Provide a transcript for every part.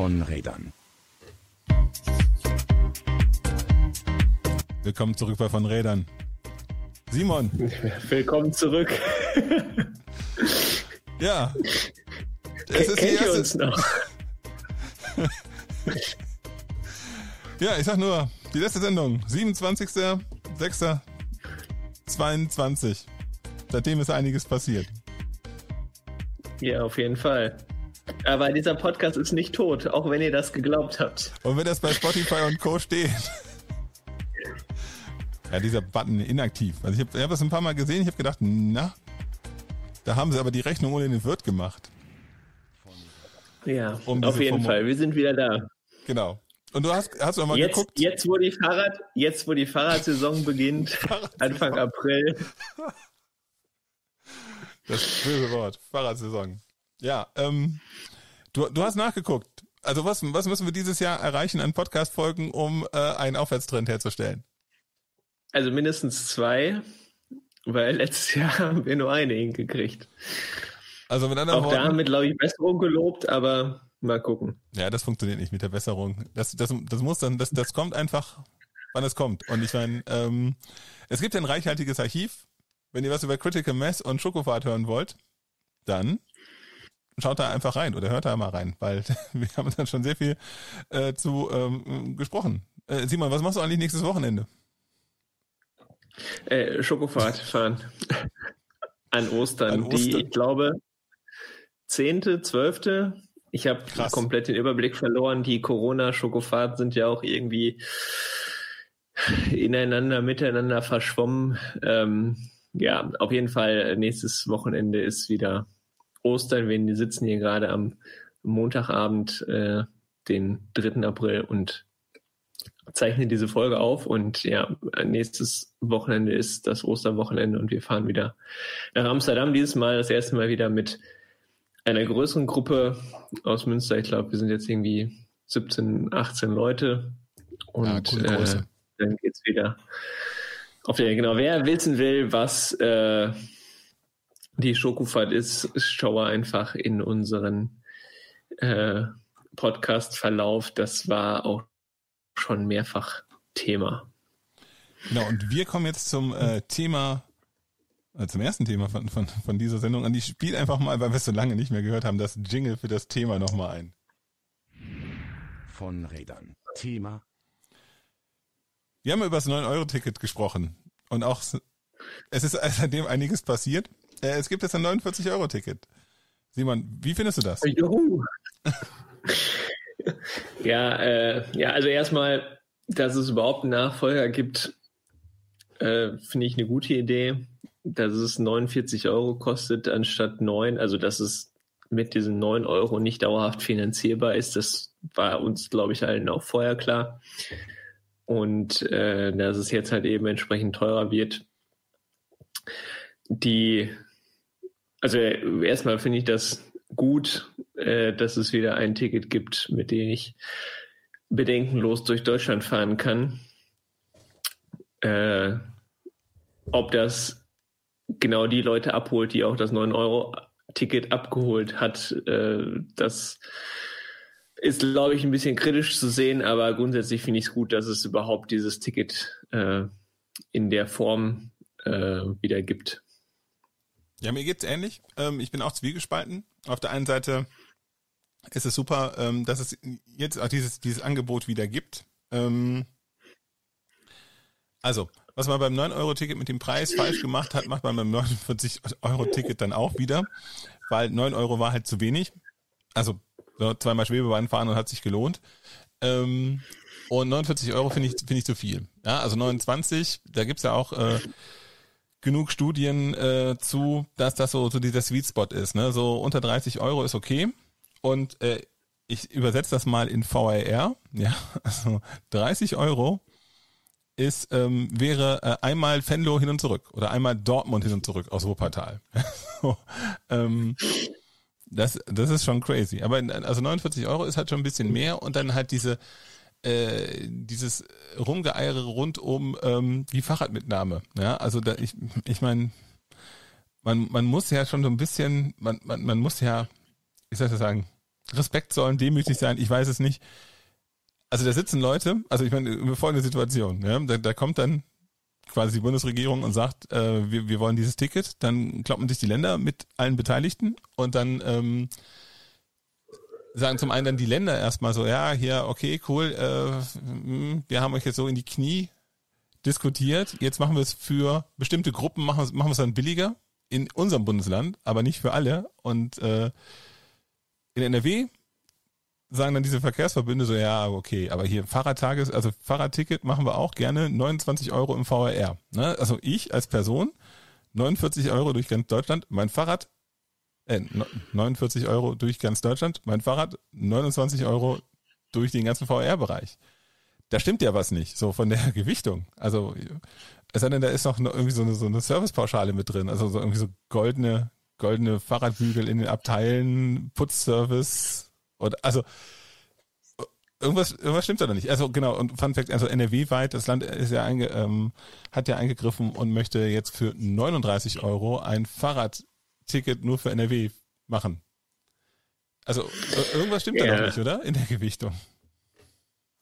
von Rädern. Willkommen zurück bei von Rädern. Simon. Willkommen zurück. ja. Es ist Kennt ihr uns noch? ja, ich sag nur, die letzte Sendung, 27.06.22. Seitdem ist einiges passiert. Ja, auf jeden Fall. Aber dieser Podcast ist nicht tot, auch wenn ihr das geglaubt habt. Und wenn das bei Spotify und Co. steht. Ja, dieser Button inaktiv. Also ich habe hab das ein paar Mal gesehen, ich habe gedacht, na, da haben sie aber die Rechnung ohne den Wirt gemacht. Ja, um auf jeden Form Fall. Wir sind wieder da. Genau. Und du hast, hast du mal jetzt, geguckt? Jetzt, wo die Fahrrad, jetzt, wo die Fahrradsaison beginnt, Anfang April. Das böse Wort. Fahrradsaison. Ja, ähm, du, du hast nachgeguckt. Also was, was müssen wir dieses Jahr erreichen an Podcast-Folgen, um äh, einen Aufwärtstrend herzustellen? Also mindestens zwei, weil letztes Jahr haben wir nur eine hingekriegt. Also mit anderen Auch Worten, da haben wir, glaube ich, Besserung gelobt, aber mal gucken. Ja, das funktioniert nicht mit der Besserung. Das, das, das muss dann, das, das kommt einfach, wann es kommt. Und ich meine, ähm, es gibt ein reichhaltiges Archiv. Wenn ihr was über Critical Mass und Schokofahrt hören wollt, dann schaut da einfach rein oder hört da mal rein, weil wir haben dann schon sehr viel äh, zu ähm, gesprochen. Äh, Simon, was machst du eigentlich nächstes Wochenende? Äh, Schokofahrt fahren. An Ostern. An Ostern. Die, ich glaube, zehnte, zwölfte. Ich habe komplett den Überblick verloren. Die Corona-Schokofahrten sind ja auch irgendwie ineinander, miteinander verschwommen. Ähm, ja, auf jeden Fall nächstes Wochenende ist wieder Ostern. Wir sitzen hier gerade am Montagabend, äh, den 3. April und zeichnen diese Folge auf. Und ja, nächstes Wochenende ist das Osterwochenende und wir fahren wieder nach Amsterdam. Dieses Mal das erste Mal wieder mit einer größeren Gruppe aus Münster. Ich glaube, wir sind jetzt irgendwie 17, 18 Leute. Und ja, äh, dann geht's wieder auf der, genau, wer wissen will, was äh, die Schokofahrt ist, schaue einfach in unseren äh, Podcast-Verlauf. Das war auch schon mehrfach Thema. Genau, und wir kommen jetzt zum äh, Thema, äh, zum ersten Thema von, von, von dieser Sendung. Und ich spiele einfach mal, weil wir es so lange nicht mehr gehört haben, das Jingle für das Thema nochmal ein. Von Rädern. Thema wir haben über das 9-Euro-Ticket gesprochen und auch es ist seitdem einiges passiert. Äh, es gibt jetzt ein 49-Euro-Ticket. Simon, wie findest du das? Juhu. ja, äh, ja, also erstmal, dass es überhaupt einen Nachfolger gibt, äh, finde ich eine gute Idee. Dass es 49 Euro kostet anstatt 9, also dass es mit diesen 9 Euro nicht dauerhaft finanzierbar ist, das war uns, glaube ich, allen auch vorher klar und äh, dass es jetzt halt eben entsprechend teurer wird. Die, also erstmal finde ich das gut, äh, dass es wieder ein Ticket gibt, mit dem ich bedenkenlos durch Deutschland fahren kann. Äh, ob das genau die Leute abholt, die auch das 9-Euro-Ticket abgeholt hat, äh, das ist, glaube ich, ein bisschen kritisch zu sehen, aber grundsätzlich finde ich es gut, dass es überhaupt dieses Ticket äh, in der Form äh, wieder gibt. Ja, mir geht's ähnlich. Ähm, ich bin auch zwiegespalten. Auf der einen Seite ist es super, ähm, dass es jetzt auch dieses, dieses Angebot wieder gibt. Ähm, also, was man beim 9-Euro-Ticket mit dem Preis falsch gemacht hat, macht man beim 49-Euro-Ticket dann auch wieder, weil 9 Euro war halt zu wenig. Also so, zweimal Schwebebahn fahren und hat sich gelohnt. Ähm, und 49 Euro finde ich, finde ich zu viel. Ja, also 29, da gibt's ja auch äh, genug Studien äh, zu, dass das so, so dieser Sweet Spot ist. Ne? So unter 30 Euro ist okay. Und äh, ich übersetze das mal in VAR. Ja, also 30 Euro ist ähm, wäre äh, einmal Venlo hin und zurück oder einmal Dortmund hin und zurück aus Wuppertal. so, ähm, das, das ist schon crazy. Aber also 49 Euro ist halt schon ein bisschen mehr und dann halt diese äh, dieses Rumgeeiere rund um ähm, die Fahrradmitnahme. Ja, also da ich ich meine, man man muss ja schon so ein bisschen, man man, man muss ja, wie soll ich das sagen, Respekt zollen, demütig sein, ich weiß es nicht. Also da sitzen Leute, also ich meine, folgende Situation, ja, da, da kommt dann quasi die Bundesregierung und sagt, äh, wir, wir wollen dieses Ticket, dann kloppen sich die Länder mit allen Beteiligten und dann ähm, sagen zum einen dann die Länder erstmal so, ja, hier, okay, cool, äh, hm, wir haben euch jetzt so in die Knie diskutiert, jetzt machen wir es für bestimmte Gruppen, machen, machen wir es dann billiger in unserem Bundesland, aber nicht für alle. Und äh, in NRW sagen dann diese Verkehrsverbünde so, ja, okay, aber hier Fahrradtages, also Fahrradticket machen wir auch gerne 29 Euro im VRR. Ne? Also ich als Person 49 Euro durch ganz Deutschland, mein Fahrrad, äh, 49 Euro durch ganz Deutschland, mein Fahrrad 29 Euro durch den ganzen VR-Bereich. Da stimmt ja was nicht, so von der Gewichtung. Also, es sei denn, da ist noch irgendwie so eine, so eine Servicepauschale mit drin, also so irgendwie so goldene, goldene Fahrradbügel in den Abteilen, Putzservice, oder, also, irgendwas, irgendwas stimmt da noch nicht. Also genau, und Fun Fact, also NRW-weit, das Land ist ja einge, ähm, hat ja eingegriffen und möchte jetzt für 39 Euro ein Fahrradticket nur für NRW machen. Also irgendwas stimmt ja. da noch nicht, oder? In der Gewichtung.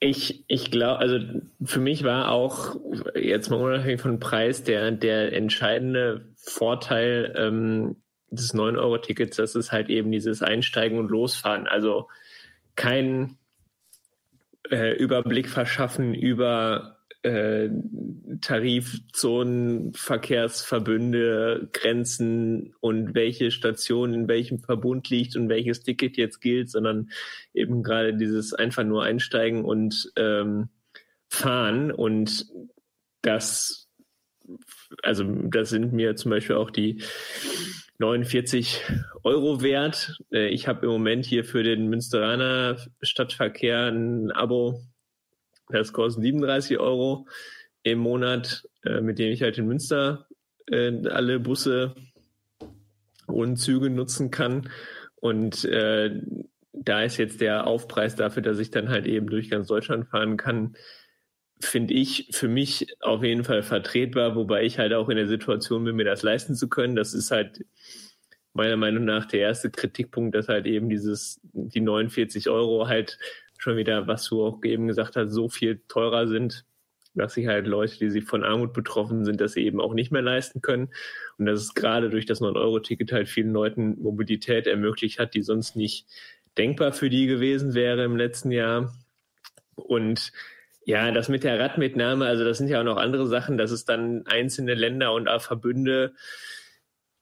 Ich, ich glaube, also für mich war auch jetzt mal unabhängig von Preis der, der entscheidende Vorteil ähm, des 9-Euro-Tickets, das ist halt eben dieses Einsteigen und Losfahren. Also kein äh, Überblick verschaffen über äh, Tarifzonen, Verkehrsverbünde, Grenzen und welche Station in welchem Verbund liegt und welches Ticket jetzt gilt, sondern eben gerade dieses einfach nur einsteigen und ähm, fahren und das also das sind mir zum Beispiel auch die 49 Euro wert. Äh, ich habe im Moment hier für den Münsteraner Stadtverkehr ein Abo, das kostet 37 Euro im Monat, äh, mit dem ich halt in Münster äh, alle Busse und Züge nutzen kann. Und äh, da ist jetzt der Aufpreis dafür, dass ich dann halt eben durch ganz Deutschland fahren kann, finde ich für mich auf jeden Fall vertretbar, wobei ich halt auch in der Situation bin, mir das leisten zu können. Das ist halt meiner Meinung nach der erste Kritikpunkt, dass halt eben dieses, die 49 Euro halt schon wieder, was du auch eben gesagt hast, so viel teurer sind, dass sich halt Leute, die sich von Armut betroffen sind, dass sie eben auch nicht mehr leisten können. Und dass es gerade durch das 9-Euro-Ticket halt vielen Leuten Mobilität ermöglicht hat, die sonst nicht denkbar für die gewesen wäre im letzten Jahr. Und ja, das mit der Radmitnahme, also das sind ja auch noch andere Sachen, dass es dann einzelne Länder und Verbünde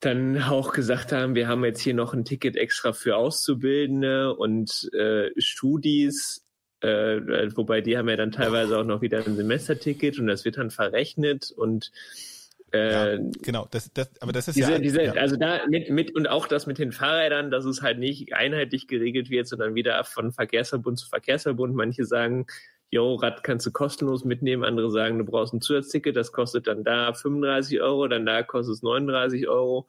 dann auch gesagt haben, wir haben jetzt hier noch ein Ticket extra für Auszubildende und äh, Studis, äh, wobei die haben ja dann teilweise auch noch wieder ein Semesterticket und das wird dann verrechnet und äh, ja, genau, das, das, aber das ist diese, ja, diese, ja. also da mit, mit und auch das mit den Fahrrädern, dass es halt nicht einheitlich geregelt wird, sondern wieder von Verkehrsverbund zu Verkehrsverbund. Manche sagen, yo, Rad kannst du kostenlos mitnehmen. Andere sagen, du brauchst ein Zusatzticket, das kostet dann da 35 Euro, dann da kostet es 39 Euro.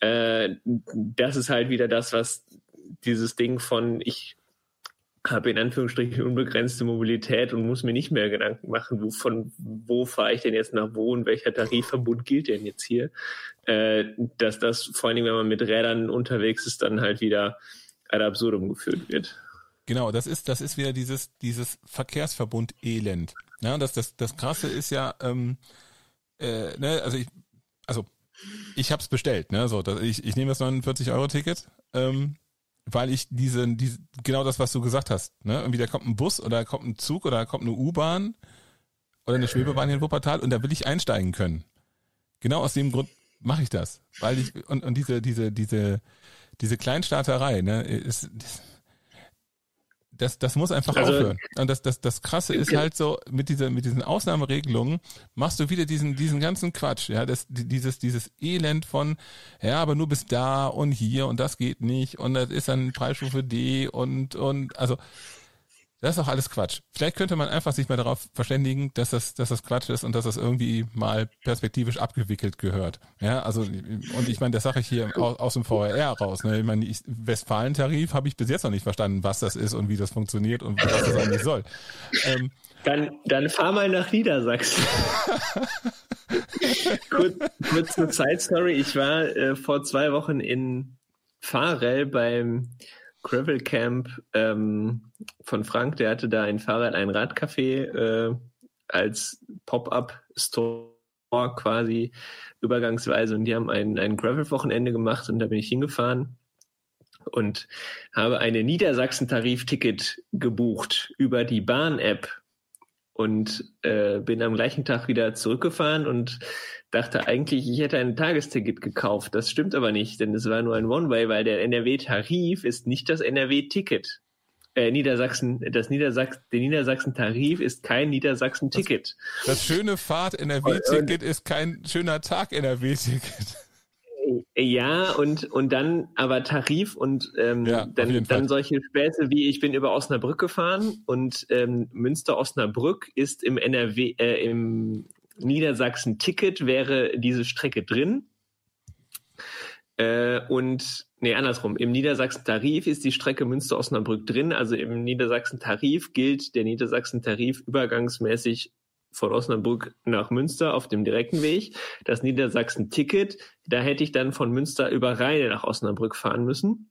Äh, das ist halt wieder das, was dieses Ding von ich habe in Anführungsstrichen unbegrenzte Mobilität und muss mir nicht mehr Gedanken machen, wo, von wo fahre ich denn jetzt nach wo und welcher Tarifverbund gilt denn jetzt hier, äh, dass das vor allem, wenn man mit Rädern unterwegs ist, dann halt wieder ad absurdum geführt wird. Genau, das ist, das ist wieder dieses, dieses Verkehrsverbund-Elend. Ja, das, das, das Krasse ist ja, ähm, äh, ne, also ich, also ich hab's bestellt, ne, so, dass ich, ich nehme das 49-Euro-Ticket, ähm, weil ich diese, diese, genau das, was du gesagt hast, ne, irgendwie da kommt ein Bus oder da kommt ein Zug oder da kommt eine U-Bahn oder eine Schwebebahn hier in Wuppertal und da will ich einsteigen können. Genau aus dem Grund mache ich das, weil ich und, und diese, diese, diese, diese Kleinstaaterei, ne, ist, ist das, das muss einfach also, aufhören. Und das, das, das Krasse ist halt so, mit dieser, mit diesen Ausnahmeregelungen machst du wieder diesen, diesen ganzen Quatsch, ja, das, dieses, dieses Elend von, ja, aber nur bis da und hier und das geht nicht und das ist dann Preisstufe D und, und, also, das ist doch alles Quatsch. Vielleicht könnte man einfach sich mal darauf verständigen, dass das, dass das Quatsch ist und dass das irgendwie mal perspektivisch abgewickelt gehört. Ja, also und ich meine, das sage ich hier aus, aus dem VRR raus. Ne? Ich meine, Westfalen-Tarif habe ich bis jetzt noch nicht verstanden, was das ist und wie das funktioniert und was das eigentlich soll. Ähm, dann, dann fahr mal nach Niedersachsen. Kur kurze Side-Story. Ich war äh, vor zwei Wochen in Fahrel beim Gravel Camp ähm, von Frank, der hatte da ein Fahrrad, ein Radcafé äh, als Pop-up-Store quasi übergangsweise. Und die haben ein, ein Gravel-Wochenende gemacht und da bin ich hingefahren und habe eine Niedersachsen-Tarif-Ticket gebucht über die Bahn-App und äh, bin am gleichen Tag wieder zurückgefahren und dachte eigentlich, ich hätte ein Tagesticket gekauft. Das stimmt aber nicht, denn es war nur ein One-Way, weil der NRW-Tarif ist nicht das NRW-Ticket. Äh, Niedersachsen, das Niedersachsen, der Niedersachsen-Tarif ist kein Niedersachsen-Ticket. Das, das schöne Fahrt-NRW-Ticket ist kein schöner Tag-NRW-Ticket. Ja, und, und dann aber Tarif und ähm, ja, dann, dann solche Späße wie ich bin über Osnabrück gefahren und ähm, Münster-Osnabrück ist im NRW, äh, im Niedersachsen-Ticket wäre diese Strecke drin. Äh, und nee, andersrum. Im Niedersachsen-Tarif ist die Strecke Münster-Osnabrück drin. Also im Niedersachsen-Tarif gilt der Niedersachsen-Tarif übergangsmäßig von Osnabrück nach Münster auf dem direkten Weg. Das Niedersachsen-Ticket, da hätte ich dann von Münster über Rheine nach Osnabrück fahren müssen.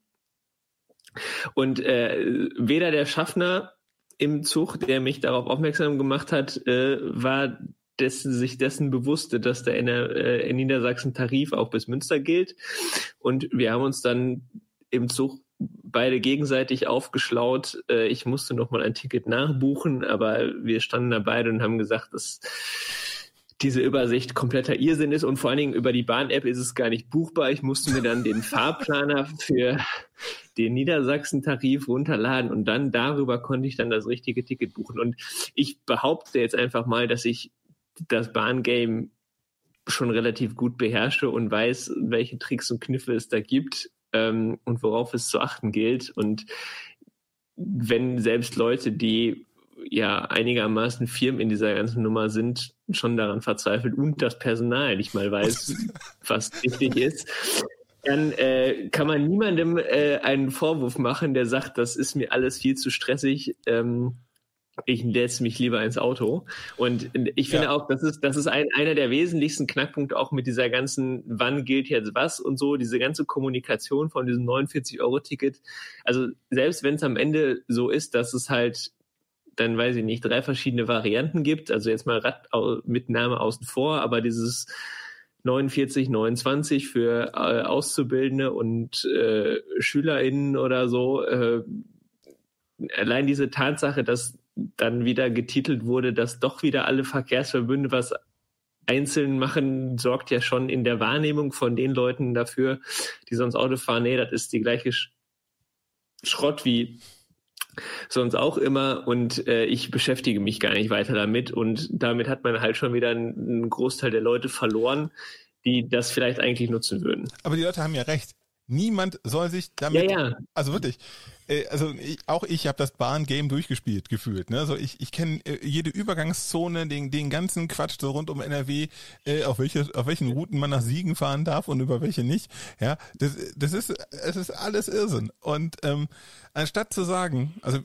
Und äh, weder der Schaffner im Zug, der mich darauf aufmerksam gemacht hat, äh, war dessen, sich dessen bewusste, dass der äh, Niedersachsen-Tarif auch bis Münster gilt. Und wir haben uns dann im Zug beide gegenseitig aufgeschlaut. Äh, ich musste noch mal ein Ticket nachbuchen, aber wir standen da beide und haben gesagt, dass diese Übersicht kompletter Irrsinn ist und vor allen Dingen über die Bahn-App ist es gar nicht buchbar. Ich musste mir dann den Fahrplaner für den Niedersachsen-Tarif runterladen und dann darüber konnte ich dann das richtige Ticket buchen. Und ich behaupte jetzt einfach mal, dass ich das Bahngame schon relativ gut beherrsche und weiß, welche Tricks und Kniffe es da gibt ähm, und worauf es zu achten gilt. Und wenn selbst Leute, die ja einigermaßen Firmen in dieser ganzen Nummer sind, schon daran verzweifelt und das Personal nicht mal weiß, was wichtig ist, dann äh, kann man niemandem äh, einen Vorwurf machen, der sagt, das ist mir alles viel zu stressig. Ähm, ich setze mich lieber ins Auto. Und ich finde ja. auch, das ist, das ist ein, einer der wesentlichsten Knackpunkte auch mit dieser ganzen, wann gilt jetzt was und so, diese ganze Kommunikation von diesem 49-Euro-Ticket. Also selbst wenn es am Ende so ist, dass es halt dann weiß ich nicht, drei verschiedene Varianten gibt, also jetzt mal Rad mit Name außen vor, aber dieses 49, 29 für äh, Auszubildende und äh, SchülerInnen oder so, äh, allein diese Tatsache, dass dann wieder getitelt wurde, dass doch wieder alle Verkehrsverbünde was einzeln machen, sorgt ja schon in der Wahrnehmung von den Leuten dafür, die sonst Auto fahren, nee, das ist die gleiche Schrott wie sonst auch immer und äh, ich beschäftige mich gar nicht weiter damit und damit hat man halt schon wieder einen, einen Großteil der Leute verloren, die das vielleicht eigentlich nutzen würden. Aber die Leute haben ja recht. Niemand soll sich damit, ja, ja. also wirklich, äh, also ich, auch ich habe das Bahn-Game durchgespielt, gefühlt. Ne? Also ich, ich kenne äh, jede Übergangszone, den, den ganzen Quatsch so rund um NRW, äh, auf welche, auf welchen Routen man nach Siegen fahren darf und über welche nicht. Ja, das, das ist, es ist alles Irrsinn. Und ähm, anstatt zu sagen, also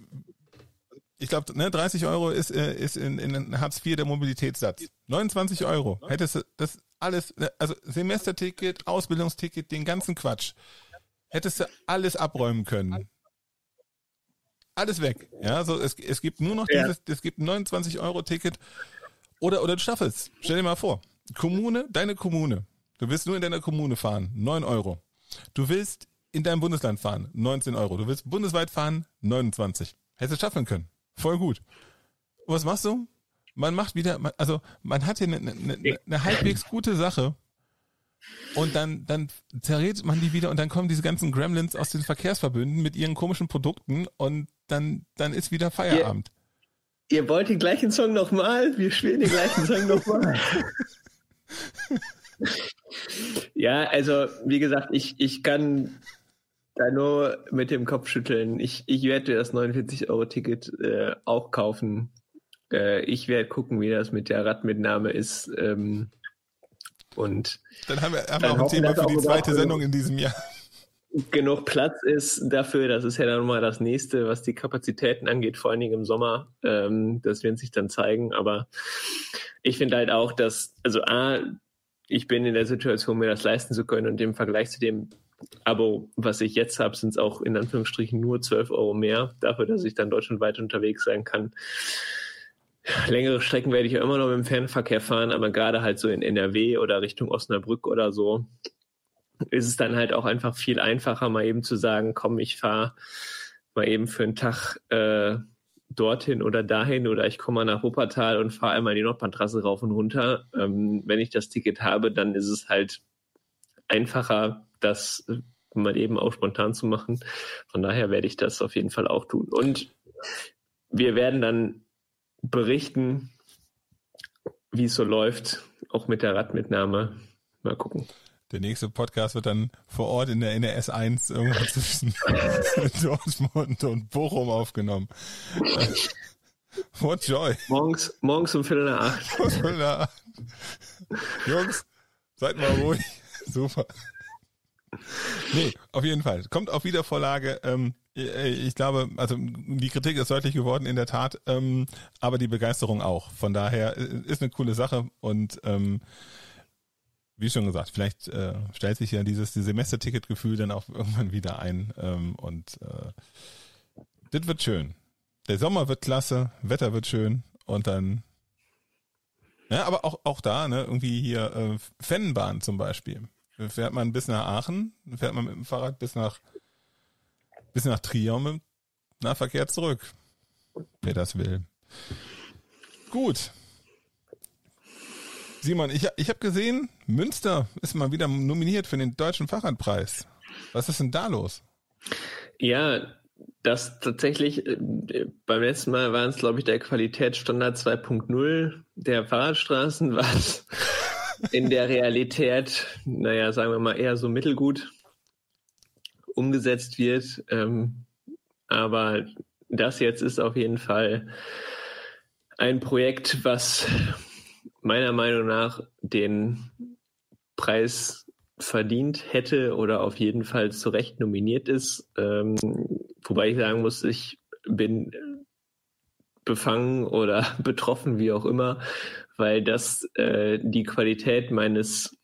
ich glaube, ne, 30 Euro ist, äh, ist in, in Hartz IV der Mobilitätssatz. 29 Euro hättest du das alles, also Semesterticket, Ausbildungsticket, den ganzen Quatsch. Hättest du alles abräumen können. Alles weg. Ja, so es, es gibt nur noch ja. dieses, es gibt ein 29 Euro Ticket oder oder du schaffst Stell dir mal vor, Kommune, deine Kommune. Du willst nur in deiner Kommune fahren, 9 Euro. Du willst in deinem Bundesland fahren, 19 Euro. Du willst bundesweit fahren, 29. Hättest du schaffen können. Voll gut. Und was machst du? Man macht wieder, also man hat hier eine, eine, eine halbwegs gute Sache und dann, dann zerrät man die wieder und dann kommen diese ganzen Gremlins aus den Verkehrsverbünden mit ihren komischen Produkten und dann, dann ist wieder Feierabend. Ihr, ihr wollt den gleichen Song nochmal? Wir spielen den gleichen Song nochmal. ja, also wie gesagt, ich, ich kann da nur mit dem Kopf schütteln. Ich, ich werde das 49-Euro-Ticket äh, auch kaufen. Äh, ich werde gucken, wie das mit der Radmitnahme ist. Ähm, und dann haben wir, haben wir auch ein Thema für die zweite Sendung in diesem Jahr. Genug Platz ist dafür, das ist ja dann mal das nächste, was die Kapazitäten angeht, vor allen Dingen im Sommer. Ähm, das wird sich dann zeigen. Aber ich finde halt auch, dass, also A, ich bin in der Situation, mir das leisten zu können und im Vergleich zu dem Abo, was ich jetzt habe, sind es auch in Anführungsstrichen nur 12 Euro mehr, dafür, dass ich dann deutschlandweit unterwegs sein kann. Längere Strecken werde ich ja immer noch mit dem Fernverkehr fahren, aber gerade halt so in NRW oder Richtung Osnabrück oder so, ist es dann halt auch einfach viel einfacher, mal eben zu sagen, komm, ich fahre mal eben für einen Tag äh, dorthin oder dahin oder ich komme mal nach Wuppertal und fahre einmal die Nordbahntrasse rauf und runter. Ähm, wenn ich das Ticket habe, dann ist es halt einfacher, das mal eben auch spontan zu machen. Von daher werde ich das auf jeden Fall auch tun. Und wir werden dann berichten, wie es so läuft, auch mit der Radmitnahme. Mal gucken. Der nächste Podcast wird dann vor Ort in der NRS 1 irgendwo zwischen Dortmund und Bochum aufgenommen. What joy. Morgens, morgens um Viertel nach acht. Viertel nach acht. Jungs, seid mal ruhig. Super. Nee, auf jeden Fall. Kommt auf Wiedervorlage. Ähm, ich glaube, also die Kritik ist deutlich geworden in der Tat, ähm, aber die Begeisterung auch. Von daher äh, ist eine coole Sache und ähm, wie schon gesagt, vielleicht äh, stellt sich ja dieses, dieses Semesterticket-Gefühl dann auch irgendwann wieder ein. Ähm, und äh, das wird schön. Der Sommer wird klasse, Wetter wird schön und dann. Ja, aber auch, auch da, ne, irgendwie hier äh, Fennenbahn zum Beispiel. Fährt man bis nach Aachen, fährt man mit dem Fahrrad bis nach bis nach Trier und mit Nahverkehr zurück. Wer das will. Gut, Simon, ich, ich habe gesehen, Münster ist mal wieder nominiert für den Deutschen Fahrradpreis. Was ist denn da los? Ja, das tatsächlich, äh, beim letzten Mal waren es, glaube ich, der Qualitätsstandard 2.0 der Fahrradstraßen, was in der Realität, naja, sagen wir mal, eher so mittelgut umgesetzt wird. Ähm, aber das jetzt ist auf jeden Fall ein Projekt, was meiner Meinung nach den Preis verdient hätte oder auf jeden Fall zu Recht nominiert ist. Ähm, wobei ich sagen muss, ich bin befangen oder betroffen, wie auch immer, weil das äh, die Qualität meines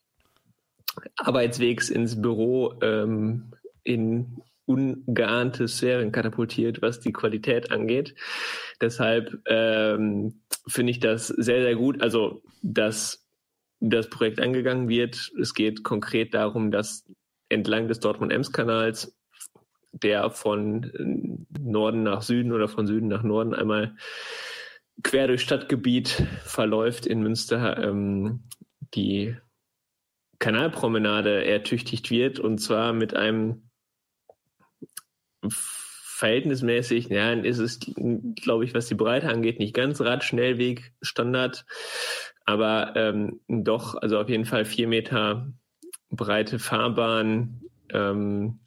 Arbeitswegs ins Büro ähm, in ungeahnte Sphären katapultiert, was die Qualität angeht. Deshalb ähm, finde ich das sehr, sehr gut. Also, dass das Projekt angegangen wird. Es geht konkret darum, dass entlang des Dortmund-Ems-Kanals, der von Norden nach Süden oder von Süden nach Norden einmal quer durch Stadtgebiet verläuft in Münster, ähm, die Kanalpromenade ertüchtigt wird und zwar mit einem verhältnismäßig, ja, ist es, glaube ich, was die Breite angeht, nicht ganz Radschnellweg Standard, aber ähm, doch, also auf jeden Fall vier Meter breite Fahrbahn, ähm,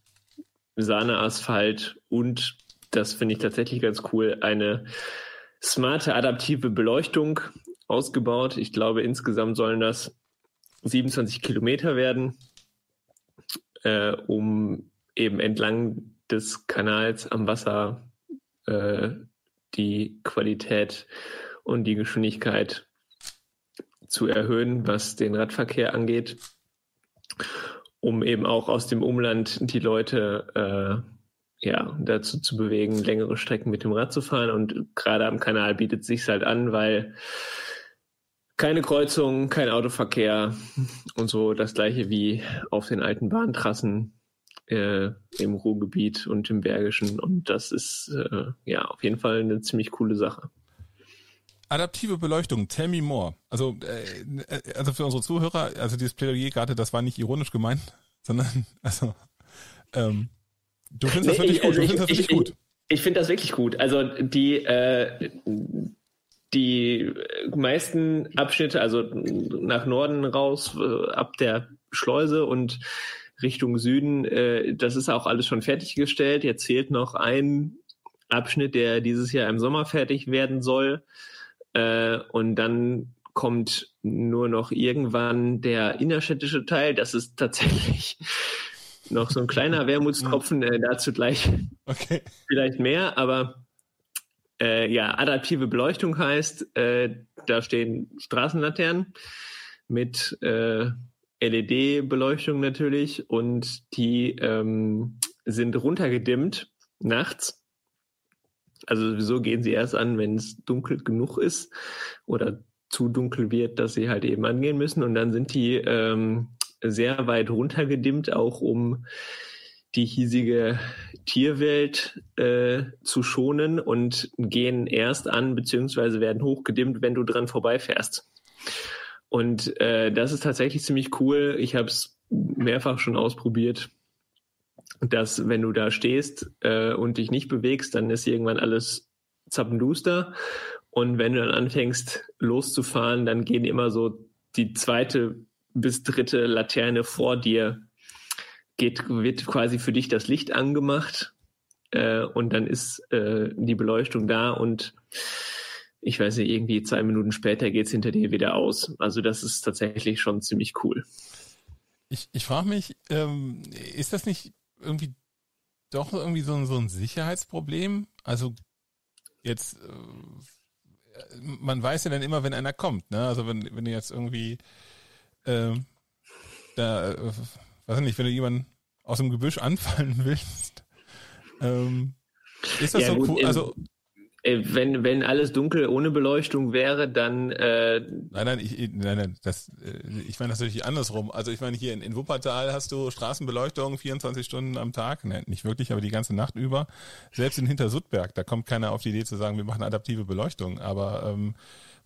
Sahneasphalt und das finde ich tatsächlich ganz cool, eine smarte adaptive Beleuchtung ausgebaut. Ich glaube, insgesamt sollen das 27 Kilometer werden, äh, um eben entlang des Kanals am Wasser äh, die Qualität und die Geschwindigkeit zu erhöhen, was den Radverkehr angeht, um eben auch aus dem Umland die Leute äh, ja, dazu zu bewegen, längere Strecken mit dem Rad zu fahren. Und gerade am Kanal bietet sich halt an, weil keine Kreuzungen, kein Autoverkehr und so das gleiche wie auf den alten Bahntrassen äh, im Ruhrgebiet und im Bergischen. Und das ist äh, ja auf jeden Fall eine ziemlich coole Sache. Adaptive Beleuchtung, tell me more. Also, äh, also für unsere Zuhörer, also dieses Plädoyer gerade, das war nicht ironisch gemeint, sondern also ähm, du findest das wirklich gut. Also du findest ich, das wirklich ich, gut. Ich, ich finde das wirklich gut. Also die äh, die meisten Abschnitte, also nach Norden raus, äh, ab der Schleuse und Richtung Süden, äh, das ist auch alles schon fertiggestellt. Jetzt fehlt noch ein Abschnitt, der dieses Jahr im Sommer fertig werden soll. Äh, und dann kommt nur noch irgendwann der innerstädtische Teil. Das ist tatsächlich noch so ein kleiner Wermutstropfen, äh, dazu gleich okay. vielleicht mehr, aber äh, ja, adaptive Beleuchtung heißt, äh, da stehen Straßenlaternen mit äh, LED-Beleuchtung natürlich und die ähm, sind runtergedimmt nachts. Also sowieso gehen sie erst an, wenn es dunkel genug ist oder zu dunkel wird, dass sie halt eben angehen müssen. Und dann sind die ähm, sehr weit runtergedimmt, auch um die hiesige Tierwelt äh, zu schonen und gehen erst an, beziehungsweise werden hochgedimmt, wenn du dran vorbeifährst. Und äh, das ist tatsächlich ziemlich cool. Ich habe es mehrfach schon ausprobiert, dass wenn du da stehst äh, und dich nicht bewegst, dann ist irgendwann alles zappenduster. Und wenn du dann anfängst loszufahren, dann gehen immer so die zweite bis dritte Laterne vor dir geht, wird quasi für dich das Licht angemacht äh, und dann ist äh, die Beleuchtung da und ich weiß nicht, irgendwie zwei Minuten später geht es hinter dir wieder aus. Also das ist tatsächlich schon ziemlich cool. Ich, ich frage mich, ähm, ist das nicht irgendwie doch irgendwie so ein, so ein Sicherheitsproblem? Also jetzt, äh, man weiß ja dann immer, wenn einer kommt, ne? Also wenn, wenn du jetzt irgendwie äh, da, äh, weiß ich nicht, wenn du jemanden aus dem Gebüsch anfallen willst, ähm, ist das ja, so gut, cool? Also, wenn, wenn alles dunkel ohne Beleuchtung wäre, dann. Äh nein, nein, ich, nein, nein, das, äh, ich meine natürlich andersrum. Also ich meine, hier in, in Wuppertal hast du Straßenbeleuchtung 24 Stunden am Tag. Nein, nicht wirklich, aber die ganze Nacht über. Selbst in Hintersuttberg, da kommt keiner auf die Idee zu sagen, wir machen adaptive Beleuchtung. Aber ähm,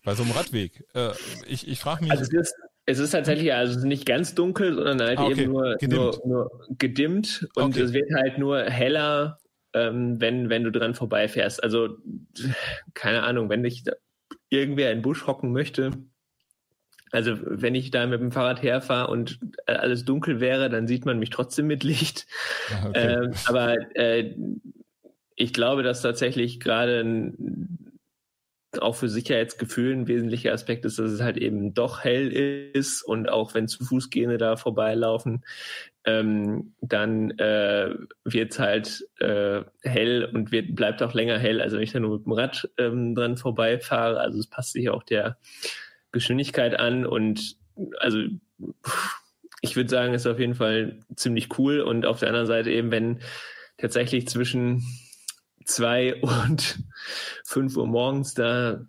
bei so einem Radweg, äh, ich, ich frage mich. Also das, es ist tatsächlich also nicht ganz dunkel, sondern halt ah, okay. eben nur gedimmt, nur, nur gedimmt und okay. es wird halt nur heller, ähm, wenn, wenn du dran vorbeifährst. Also, keine Ahnung, wenn dich irgendwer in den Busch hocken möchte, also wenn ich da mit dem Fahrrad herfahre und alles dunkel wäre, dann sieht man mich trotzdem mit Licht. Okay. Ähm, aber äh, ich glaube, dass tatsächlich gerade ein auch für Sicherheitsgefühl ein wesentlicher Aspekt ist, dass es halt eben doch hell ist und auch wenn zu Fußgehende da vorbeilaufen, ähm, dann äh, wird es halt äh, hell und wird, bleibt auch länger hell. Also wenn ich da nur mit dem Rad ähm, dran vorbeifahre, also es passt sich auch der Geschwindigkeit an und also ich würde sagen, ist auf jeden Fall ziemlich cool und auf der anderen Seite eben, wenn tatsächlich zwischen zwei und fünf Uhr morgens da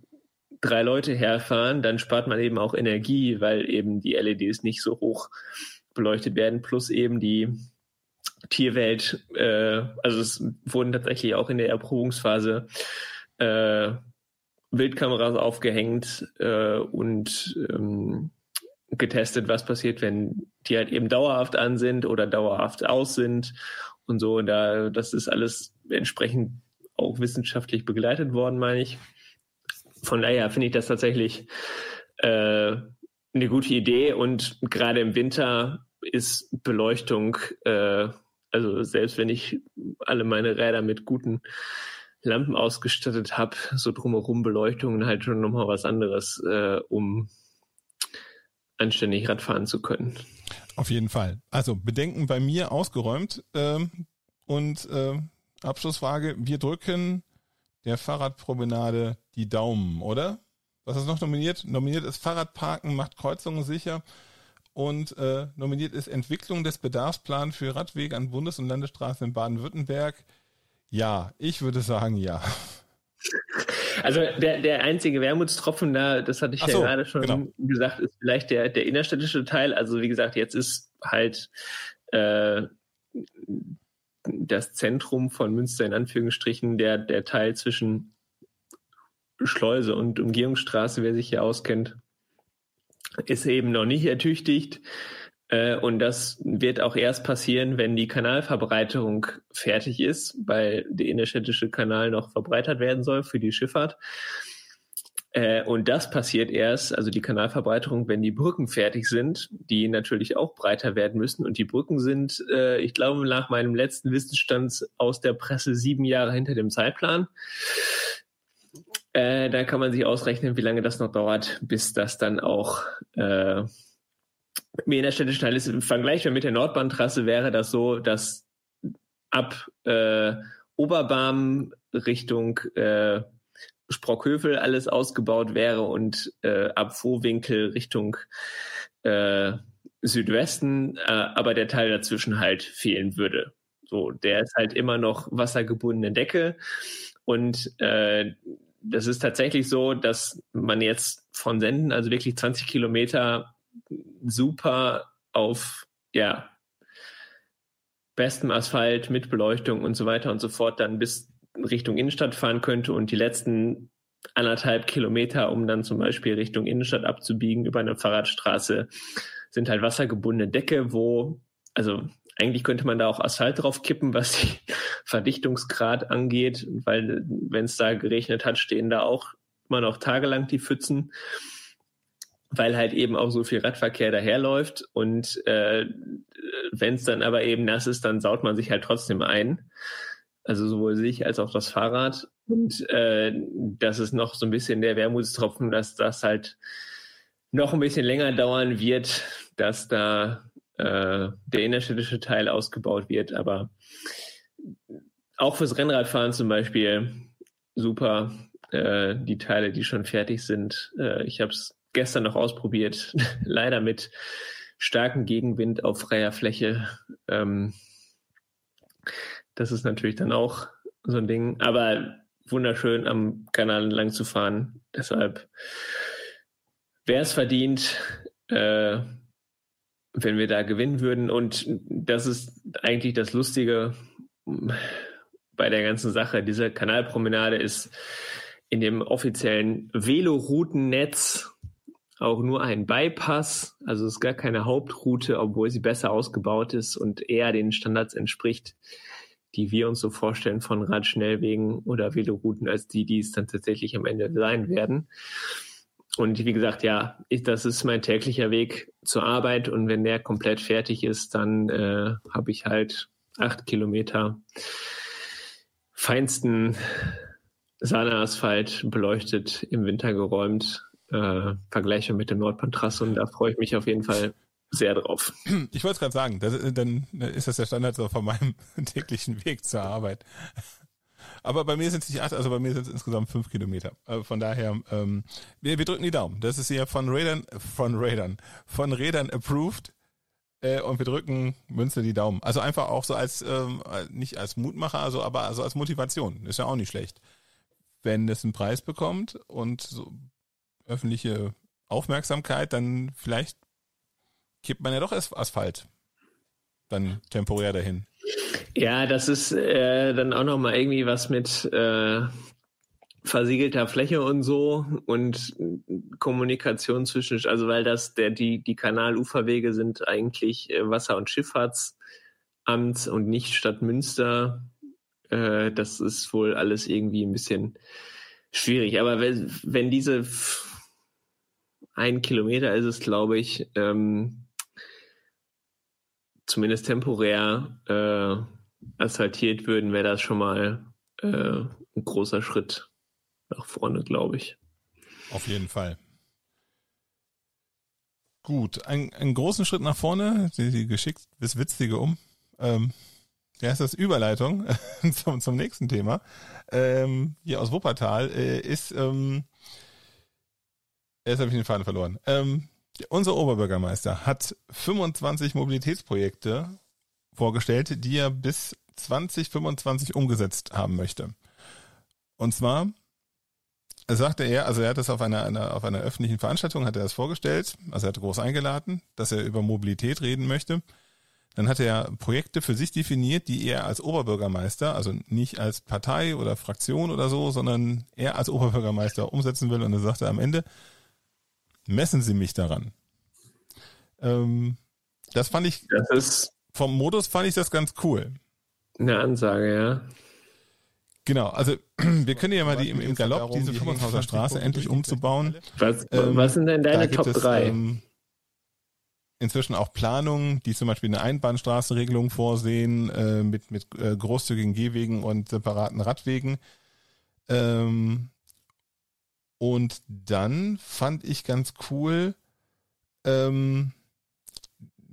drei Leute herfahren, dann spart man eben auch Energie, weil eben die LEDs nicht so hoch beleuchtet werden, plus eben die Tierwelt, äh, also es wurden tatsächlich auch in der Erprobungsphase äh, Bildkameras aufgehängt äh, und ähm, getestet, was passiert, wenn die halt eben dauerhaft an sind oder dauerhaft aus sind und so. Und da, das ist alles entsprechend auch wissenschaftlich begleitet worden, meine ich. Von daher finde ich das tatsächlich äh, eine gute Idee und gerade im Winter ist Beleuchtung, äh, also selbst wenn ich alle meine Räder mit guten Lampen ausgestattet habe, so drumherum Beleuchtungen halt schon nochmal was anderes, äh, um anständig Radfahren zu können. Auf jeden Fall. Also Bedenken bei mir ausgeräumt ähm, und äh, Abschlussfrage. Wir drücken der Fahrradpromenade die Daumen, oder? Was ist noch nominiert? Nominiert ist Fahrradparken, macht Kreuzungen sicher. Und äh, nominiert ist Entwicklung des Bedarfsplans für Radwege an Bundes- und Landesstraßen in Baden-Württemberg. Ja, ich würde sagen ja. Also der, der einzige Wermutstropfen da, das hatte ich Ach ja so, gerade schon genau. gesagt, ist vielleicht der, der innerstädtische Teil. Also wie gesagt, jetzt ist halt äh, das Zentrum von Münster in Anführungsstrichen, der, der Teil zwischen Schleuse und Umgehungsstraße, wer sich hier auskennt, ist eben noch nicht ertüchtigt. Äh, und das wird auch erst passieren, wenn die Kanalverbreiterung fertig ist, weil der innerstädtische Kanal noch verbreitert werden soll für die Schifffahrt. Äh, und das passiert erst, also die Kanalverbreiterung, wenn die Brücken fertig sind, die natürlich auch breiter werden müssen. Und die Brücken sind, äh, ich glaube, nach meinem letzten Wissensstand aus der Presse sieben Jahre hinter dem Zeitplan. Äh, da kann man sich ausrechnen, wie lange das noch dauert, bis das dann auch äh, wie in der städtischen ist. Im Vergleich mit der Nordbahntrasse wäre das so, dass ab äh, Oberbarm Richtung äh, Sprockhövel alles ausgebaut wäre und äh, ab Vohwinkel Richtung äh, Südwesten, äh, aber der Teil dazwischen halt fehlen würde. So, der ist halt immer noch wassergebundene Decke und äh, das ist tatsächlich so, dass man jetzt von Senden, also wirklich 20 Kilometer, super auf ja bestem Asphalt mit Beleuchtung und so weiter und so fort dann bis Richtung Innenstadt fahren könnte und die letzten anderthalb Kilometer, um dann zum Beispiel Richtung Innenstadt abzubiegen über eine Fahrradstraße, sind halt wassergebundene Decke, wo, also eigentlich könnte man da auch Asphalt drauf kippen, was die Verdichtungsgrad angeht, weil wenn es da geregnet hat, stehen da auch immer noch tagelang die Pfützen, weil halt eben auch so viel Radverkehr daherläuft und äh, wenn es dann aber eben nass ist, dann saut man sich halt trotzdem ein. Also sowohl sich als auch das Fahrrad. Und äh, das ist noch so ein bisschen der Wermutstropfen, dass das halt noch ein bisschen länger dauern wird, dass da äh, der innerstädtische Teil ausgebaut wird. Aber auch fürs Rennradfahren zum Beispiel super. Äh, die Teile, die schon fertig sind. Äh, ich habe es gestern noch ausprobiert, leider mit starkem Gegenwind auf freier Fläche. Ähm, das ist natürlich dann auch so ein Ding. Aber wunderschön am Kanal entlang zu fahren. Deshalb wäre es verdient, äh, wenn wir da gewinnen würden. Und das ist eigentlich das Lustige bei der ganzen Sache. Diese Kanalpromenade ist in dem offiziellen Veloroutennetz auch nur ein Bypass, also es ist gar keine Hauptroute, obwohl sie besser ausgebaut ist und eher den Standards entspricht, die wir uns so vorstellen von Radschnellwegen oder Velorouten, als die, die es dann tatsächlich am Ende sein werden. Und wie gesagt, ja, ich, das ist mein täglicher Weg zur Arbeit und wenn der komplett fertig ist, dann äh, habe ich halt acht Kilometer feinsten Sahneasphalt beleuchtet im Winter geräumt äh, vergleiche mit der Nordbahntrasse und da freue ich mich auf jeden Fall sehr drauf. Ich wollte es gerade sagen, das, dann ist das der Standard so von meinem täglichen Weg zur Arbeit. Aber bei mir sind es nicht acht, also bei mir sind es insgesamt fünf Kilometer. Also von daher, ähm, wir, wir drücken die Daumen. Das ist hier von Rädern, von Rädern, von Rädern approved. Äh, und wir drücken Münze die Daumen. Also einfach auch so als, ähm, nicht als Mutmacher, also aber also als Motivation. Ist ja auch nicht schlecht. Wenn es einen Preis bekommt und so öffentliche Aufmerksamkeit, dann vielleicht kippt man ja doch Asphalt dann temporär dahin. Ja, das ist äh, dann auch nochmal irgendwie was mit äh, versiegelter Fläche und so und Kommunikation zwischen, also weil das der die die Kanaluferwege sind eigentlich äh, Wasser- und Schifffahrtsamt und nicht Stadt Münster. Äh, das ist wohl alles irgendwie ein bisschen schwierig. Aber wenn, wenn diese ein Kilometer ist es, glaube ich, ähm, zumindest temporär äh, asphaltiert würden, wäre das schon mal äh, ein großer Schritt nach vorne, glaube ich. Auf jeden Fall. Gut, ein, einen großen Schritt nach vorne, die, die geschickt bis Witzige um. Ähm, ja, ist das Überleitung zum, zum nächsten Thema. Ähm, hier aus Wuppertal äh, ist ähm, Jetzt habe ich den Faden verloren. Ähm, unser Oberbürgermeister hat 25 Mobilitätsprojekte vorgestellt, die er bis 2025 umgesetzt haben möchte. Und zwar sagte er, also er hat das auf einer, einer, auf einer öffentlichen Veranstaltung, hat er das vorgestellt, also er hat groß eingeladen, dass er über Mobilität reden möchte. Dann hat er Projekte für sich definiert, die er als Oberbürgermeister, also nicht als Partei oder Fraktion oder so, sondern er als Oberbürgermeister umsetzen will. Und er sagte am Ende, messen Sie mich daran. Ähm, das fand ich, das ist vom Modus fand ich das ganz cool. Eine Ansage, ja. Genau, also wir können ja mal die im, im Galopp diese 25er Straße endlich umzubauen. Was, ähm, was sind denn deine Top 3? Ähm, inzwischen auch Planungen, die zum Beispiel eine Einbahnstraßenregelung vorsehen, äh, mit, mit äh, großzügigen Gehwegen und separaten Radwegen. Ähm, und dann fand ich ganz cool, ähm,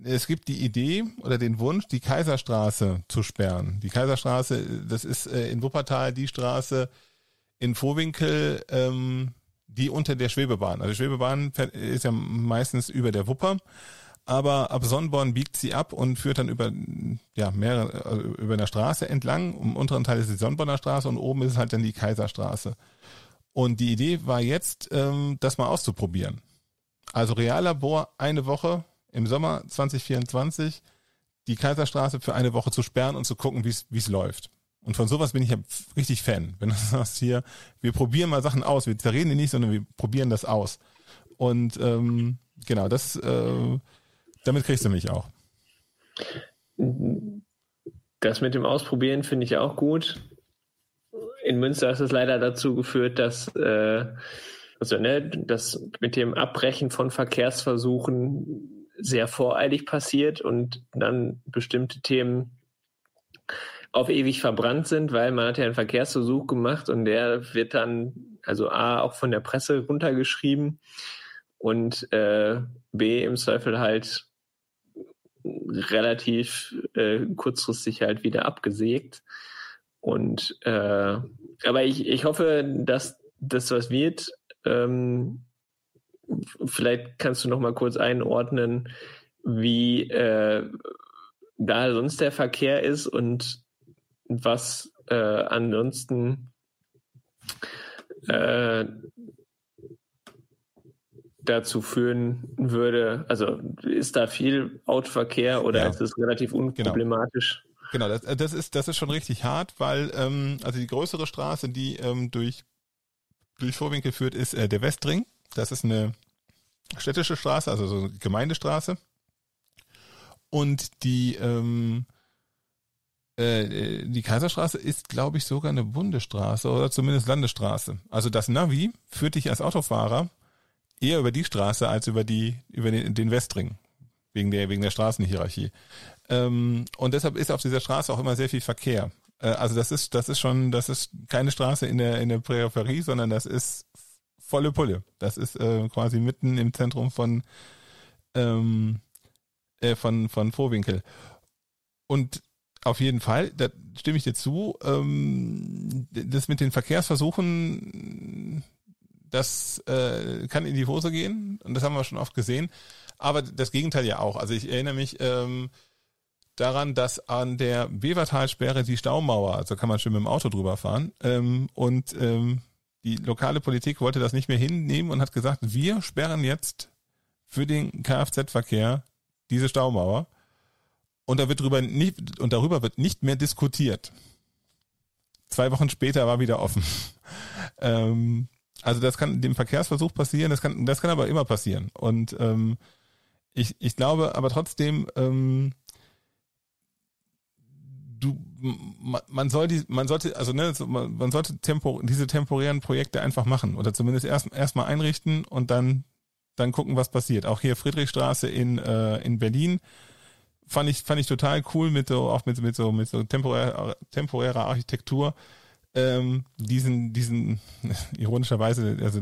es gibt die Idee oder den Wunsch, die Kaiserstraße zu sperren. Die Kaiserstraße, das ist äh, in Wuppertal die Straße in Vorwinkel, ähm, die unter der Schwebebahn. Also die Schwebebahn ist ja meistens über der Wupper, aber ab Sonnenborn biegt sie ab und führt dann über ja mehrere also über einer Straße entlang. Im unteren Teil ist die Sonnenborner Straße und oben ist es halt dann die Kaiserstraße. Und die Idee war jetzt, ähm, das mal auszuprobieren. Also Reallabor eine Woche im Sommer 2024 die Kaiserstraße für eine Woche zu sperren und zu gucken, wie es läuft. Und von sowas bin ich ja richtig Fan. Wenn du sagst hier, wir probieren mal Sachen aus, wir zerreden die nicht, sondern wir probieren das aus. Und ähm, genau, das äh, damit kriegst du mich auch. Das mit dem Ausprobieren finde ich auch gut. In Münster ist es leider dazu geführt, dass äh, also ne, das mit dem Abbrechen von Verkehrsversuchen sehr voreilig passiert und dann bestimmte Themen auf ewig verbrannt sind, weil man hat ja einen Verkehrsversuch gemacht und der wird dann, also A, auch von der Presse runtergeschrieben und äh, B, im Zweifel halt relativ äh, kurzfristig halt wieder abgesägt. Und äh, aber ich, ich hoffe, dass das was wird. Ähm, vielleicht kannst du noch mal kurz einordnen, wie äh, da sonst der Verkehr ist und was äh, ansonsten äh, dazu führen würde, also ist da viel Autoverkehr oder ja. ist es relativ genau. unproblematisch? Genau, genau das, das, ist, das ist schon richtig hart, weil ähm, also die größere Straße, die ähm, durch, durch Vorwinkel führt, ist äh, der Westring. Das ist eine städtische Straße, also so eine Gemeindestraße. Und die ähm, äh, die Kaiserstraße ist, glaube ich, sogar eine Bundesstraße oder zumindest Landesstraße. Also das Navi führt dich als Autofahrer eher über die Straße als über die über den, den Westring wegen der wegen der Straßenhierarchie. Ähm, und deshalb ist auf dieser Straße auch immer sehr viel Verkehr. Äh, also das ist das ist schon das ist keine Straße in der in der Peripherie, sondern das ist volle Pulle. Das ist äh, quasi mitten im Zentrum von ähm, äh, von von Vorwinkel. Und auf jeden Fall, da stimme ich dir zu. Ähm, das mit den Verkehrsversuchen, das äh, kann in die Hose gehen und das haben wir schon oft gesehen. Aber das Gegenteil ja auch. Also ich erinnere mich ähm, daran, dass an der Bevertalsperre die Staumauer, also kann man schön mit dem Auto drüber fahren, ähm, und ähm, die lokale Politik wollte das nicht mehr hinnehmen und hat gesagt, wir sperren jetzt für den Kfz-Verkehr diese Staumauer und da wird drüber nicht, und darüber wird nicht mehr diskutiert. Zwei Wochen später war wieder offen. ähm, also das kann dem Verkehrsversuch passieren, das kann, das kann aber immer passieren. Und ähm, ich, ich glaube aber trotzdem, ähm, du, man soll die, man sollte, also ne, man sollte tempo, diese temporären Projekte einfach machen oder zumindest erst erstmal einrichten und dann dann gucken, was passiert. Auch hier Friedrichstraße in äh, in Berlin fand ich, fand ich total cool mit so, auch mit, mit so, mit so temporär, temporärer Architektur, ähm, diesen, diesen, ironischerweise, also,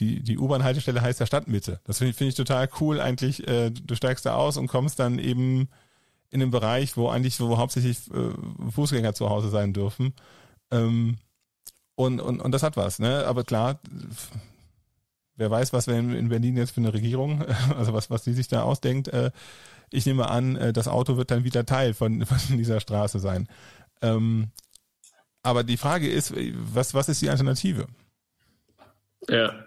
die, die U-Bahn-Haltestelle heißt ja Stadtmitte. Das finde ich, finde ich total cool eigentlich. Äh, du steigst da aus und kommst dann eben in den Bereich, wo eigentlich, wo hauptsächlich äh, Fußgänger zu Hause sein dürfen. Ähm, und, und, und das hat was, ne? Aber klar, wer weiß, was wir in Berlin jetzt für eine Regierung, also was, was die sich da ausdenkt, äh, ich nehme an, äh, das Auto wird dann wieder Teil von, von dieser Straße sein. Ähm, aber die Frage ist, was, was ist die Alternative? Ja.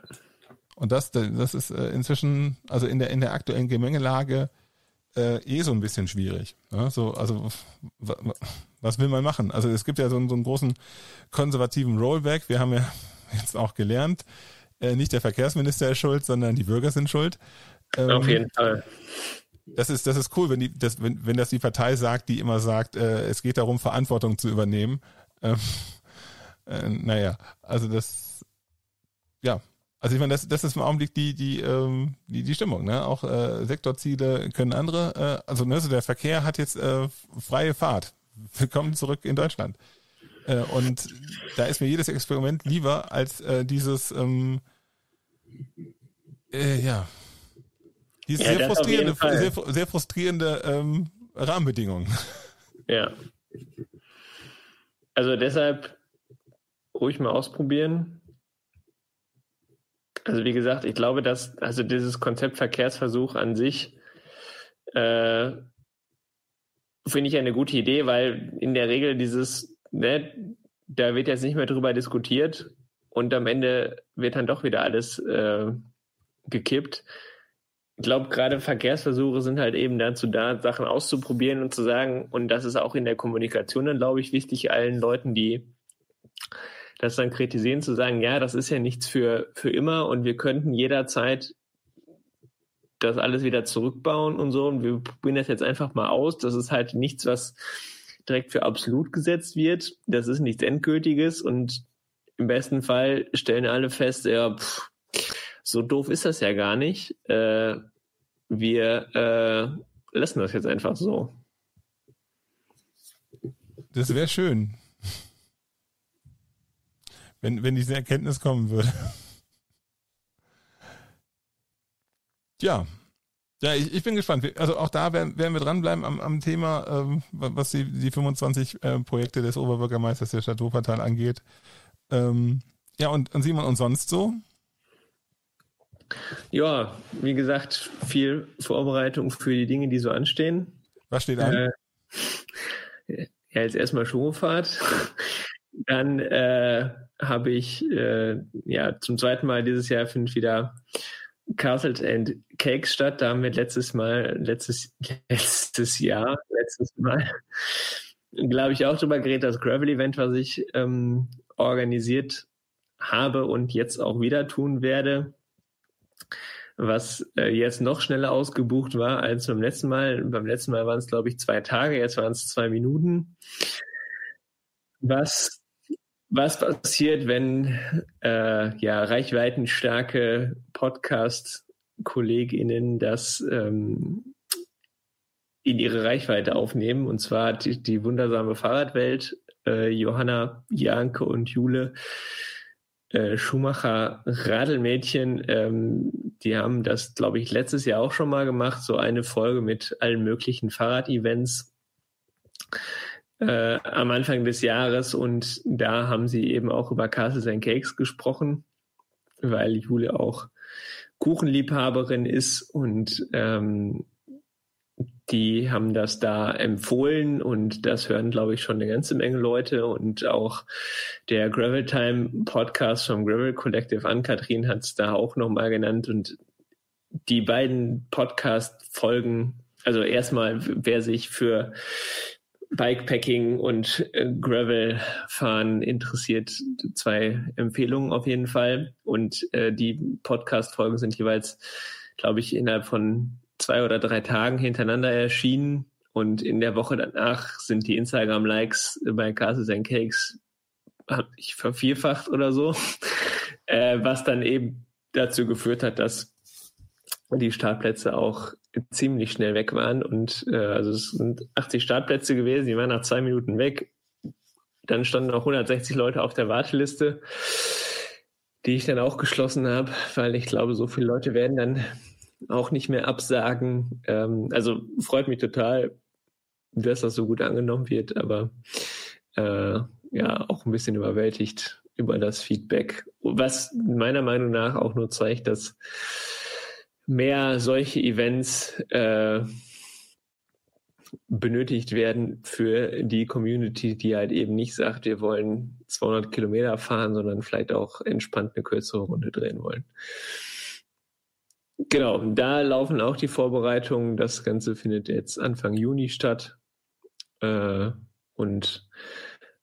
Und das, das ist äh, inzwischen, also in der, in der aktuellen Gemengelage, äh, eh so ein bisschen schwierig. Ja, so, also was will man machen? Also es gibt ja so einen, so einen großen konservativen Rollback. Wir haben ja jetzt auch gelernt, äh, nicht der Verkehrsminister ist schuld, sondern die Bürger sind schuld. Ähm, Auf jeden Fall das ist, das ist cool, wenn, die, das, wenn, wenn das die Partei sagt, die immer sagt, äh, es geht darum, Verantwortung zu übernehmen. Ähm, äh, naja, also das, ja, also ich meine, das, das ist im Augenblick die, die, ähm, die, die Stimmung, ne? Auch äh, Sektorziele können andere, äh, also ne, so der Verkehr hat jetzt äh, freie Fahrt. Willkommen zurück in Deutschland. Äh, und da ist mir jedes Experiment lieber als äh, dieses, ähm, äh, ja, diese ja, sehr, frustrierende, sehr, sehr, frustrierende ähm, Rahmenbedingungen. Ja. Also deshalb ruhig mal ausprobieren. Also wie gesagt, ich glaube, dass also dieses Konzept Verkehrsversuch an sich äh, finde ich eine gute Idee, weil in der Regel dieses, ne, da wird jetzt nicht mehr drüber diskutiert und am Ende wird dann doch wieder alles äh, gekippt. Ich glaube, gerade Verkehrsversuche sind halt eben dazu da, Sachen auszuprobieren und zu sagen, und das ist auch in der Kommunikation dann, glaube ich, wichtig, allen Leuten, die das dann kritisieren, zu sagen, ja, das ist ja nichts für, für immer und wir könnten jederzeit das alles wieder zurückbauen und so. Und wir probieren das jetzt einfach mal aus. Das ist halt nichts, was direkt für absolut gesetzt wird. Das ist nichts Endgültiges und im besten Fall stellen alle fest, ja, pff, so doof ist das ja gar nicht. Äh, wir äh, lassen das jetzt einfach so. Das wäre schön. Wenn, wenn diese Erkenntnis kommen würde. Ja. Ja, ich, ich bin gespannt. Also auch da werden, werden wir dranbleiben am, am Thema, ähm, was die, die 25 äh, Projekte des Oberbürgermeisters der Stadt Wuppertal angeht. Ähm, ja, und, und Simon, und sonst so? Ja, wie gesagt, viel Vorbereitung für die Dinge, die so anstehen. Was steht an? Äh, ja, jetzt erstmal Schulfahrt. Dann äh, habe ich äh, ja zum zweiten Mal dieses Jahr findet wieder Castles and Cakes statt. Da haben wir letztes Mal, letztes, letztes Jahr, letztes Mal, glaube ich, auch drüber geredet, das Gravel-Event, was ich ähm, organisiert habe und jetzt auch wieder tun werde, was äh, jetzt noch schneller ausgebucht war als beim letzten Mal. Beim letzten Mal waren es, glaube ich, zwei Tage, jetzt waren es zwei Minuten. Was was passiert, wenn äh, ja, reichweitenstarke Podcast-KollegInnen das ähm, in ihre Reichweite aufnehmen? Und zwar die, die wundersame Fahrradwelt, äh, Johanna, Janke und Jule äh, Schumacher Radelmädchen, ähm, die haben das, glaube ich, letztes Jahr auch schon mal gemacht, so eine Folge mit allen möglichen Fahrradevents äh, am Anfang des Jahres und da haben sie eben auch über Castles and Cakes gesprochen, weil Jule auch Kuchenliebhaberin ist und ähm, die haben das da empfohlen und das hören, glaube ich, schon eine ganze Menge Leute und auch der Gravel Time Podcast vom Gravel Collective an Katrin hat es da auch nochmal genannt und die beiden Podcast-Folgen, also erstmal, wer sich für Bikepacking und äh, Gravel-Fahren interessiert, zwei Empfehlungen auf jeden Fall. Und äh, die Podcast-Folgen sind jeweils, glaube ich, innerhalb von zwei oder drei Tagen hintereinander erschienen. Und in der Woche danach sind die Instagram-Likes bei Castles and Cakes habe ich vervierfacht oder so, äh, was dann eben dazu geführt hat, dass die Startplätze auch ziemlich schnell weg waren. Und äh, also es sind 80 Startplätze gewesen, die waren nach zwei Minuten weg. Dann standen noch 160 Leute auf der Warteliste, die ich dann auch geschlossen habe, weil ich glaube, so viele Leute werden dann auch nicht mehr absagen. Ähm, also freut mich total, dass das so gut angenommen wird, aber äh, ja, auch ein bisschen überwältigt über das Feedback, was meiner Meinung nach auch nur zeigt, dass mehr solche Events äh, benötigt werden für die Community, die halt eben nicht sagt, wir wollen 200 Kilometer fahren, sondern vielleicht auch entspannt eine kürzere Runde drehen wollen. Genau, da laufen auch die Vorbereitungen. Das Ganze findet jetzt Anfang Juni statt. Äh, und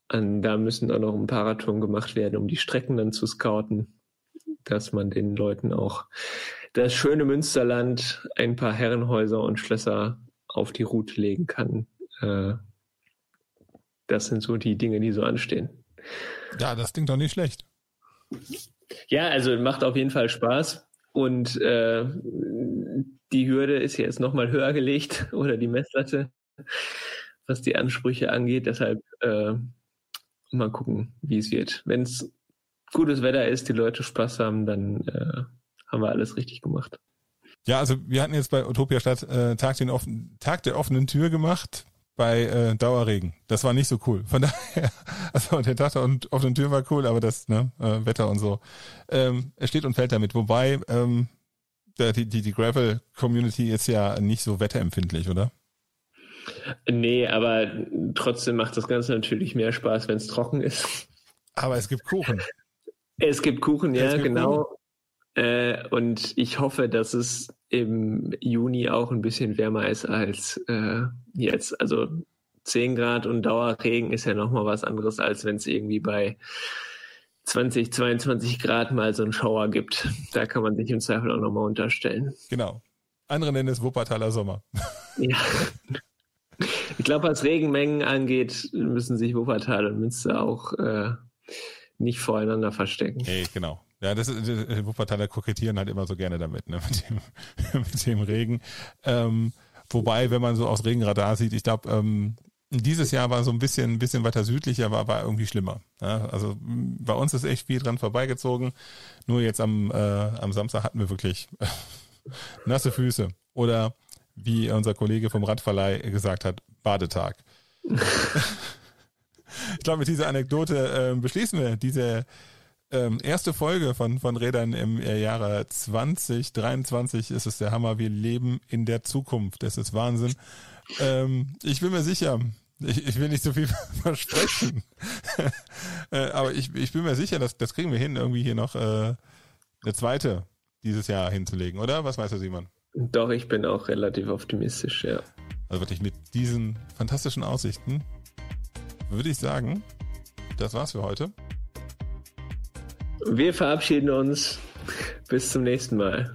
an, da müssen auch noch ein paar Radtouren gemacht werden, um die Strecken dann zu scouten, dass man den Leuten auch das schöne Münsterland ein paar Herrenhäuser und Schlösser auf die Route legen kann. Äh, das sind so die Dinge, die so anstehen. Ja, das klingt doch nicht schlecht. Ja, also macht auf jeden Fall Spaß. Und äh, die Hürde ist jetzt nochmal höher gelegt oder die Messlatte, was die Ansprüche angeht. Deshalb äh, mal gucken, wie es wird. Wenn es gutes Wetter ist, die Leute Spaß haben, dann äh, haben wir alles richtig gemacht. Ja, also wir hatten jetzt bei Utopia Stadt äh, Tag, den offen, Tag der offenen Tür gemacht bei äh, Dauerregen. Das war nicht so cool. Von daher, also der Tag der offenen Tür war cool, aber das ne, äh, Wetter und so. Ähm, es steht und fällt damit. Wobei, ähm, die, die, die Gravel-Community ist ja nicht so wetterempfindlich, oder? Nee, aber trotzdem macht das Ganze natürlich mehr Spaß, wenn es trocken ist. Aber es gibt Kuchen. Es gibt Kuchen, ja, gibt genau. Kuchen. Äh, und ich hoffe, dass es im Juni auch ein bisschen wärmer ist als äh, jetzt. Also 10 Grad und Dauerregen ist ja nochmal was anderes, als wenn es irgendwie bei 20, 22 Grad mal so einen Schauer gibt. Da kann man sich im Zweifel auch nochmal unterstellen. Genau. Andere nennen es Wuppertaler Sommer. Ja. Ich glaube, was Regenmengen angeht, müssen sich Wuppertal und Münster auch äh, nicht voreinander verstecken. Hey, genau. Ja, das ist, die Wuppertaler kokettieren halt immer so gerne damit, ne, mit dem, mit dem Regen. Ähm, wobei, wenn man so aus Regenradar sieht, ich glaube, ähm, dieses Jahr war so ein bisschen, ein bisschen weiter südlicher, war, war irgendwie schlimmer. Ja, also bei uns ist echt viel dran vorbeigezogen. Nur jetzt am, äh, am Samstag hatten wir wirklich nasse Füße. Oder wie unser Kollege vom Radverleih gesagt hat, Badetag. ich glaube, mit dieser Anekdote äh, beschließen wir diese ähm, erste Folge von, von Rädern im Jahre 2023. Ist es der Hammer. Wir leben in der Zukunft. Das ist Wahnsinn. Ähm, ich bin mir sicher, ich, ich will nicht so viel versprechen. äh, aber ich, ich bin mir sicher, dass das kriegen wir hin, irgendwie hier noch äh, eine zweite dieses Jahr hinzulegen, oder? Was meinst du, Simon? Doch, ich bin auch relativ optimistisch, ja. Also wirklich mit diesen fantastischen Aussichten würde ich sagen, das war's für heute. Wir verabschieden uns. Bis zum nächsten Mal.